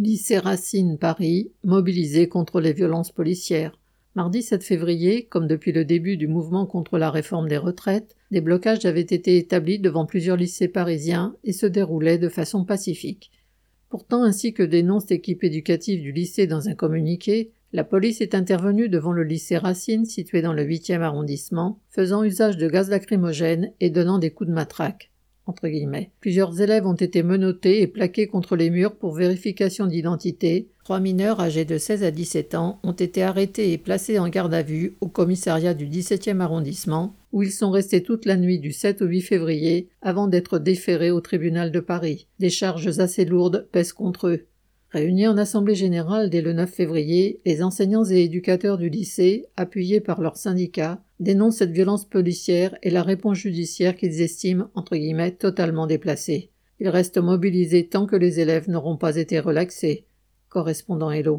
Lycée Racine Paris, mobilisé contre les violences policières. Mardi 7 février, comme depuis le début du mouvement contre la réforme des retraites, des blocages avaient été établis devant plusieurs lycées parisiens et se déroulaient de façon pacifique. Pourtant, ainsi que dénonce l'équipe éducative du lycée dans un communiqué, la police est intervenue devant le lycée Racine situé dans le 8e arrondissement, faisant usage de gaz lacrymogène et donnant des coups de matraque. Plusieurs élèves ont été menottés et plaqués contre les murs pour vérification d'identité. Trois mineurs âgés de 16 à 17 ans ont été arrêtés et placés en garde à vue au commissariat du 17e arrondissement, où ils sont restés toute la nuit du 7 au 8 février avant d'être déférés au tribunal de Paris. Des charges assez lourdes pèsent contre eux. Réunis en assemblée générale dès le 9 février, les enseignants et éducateurs du lycée, appuyés par leurs syndicats, dénoncent cette violence policière et la réponse judiciaire qu'ils estiment entre guillemets totalement déplacée. Ils restent mobilisés tant que les élèves n'auront pas été relaxés. Correspondant Hello.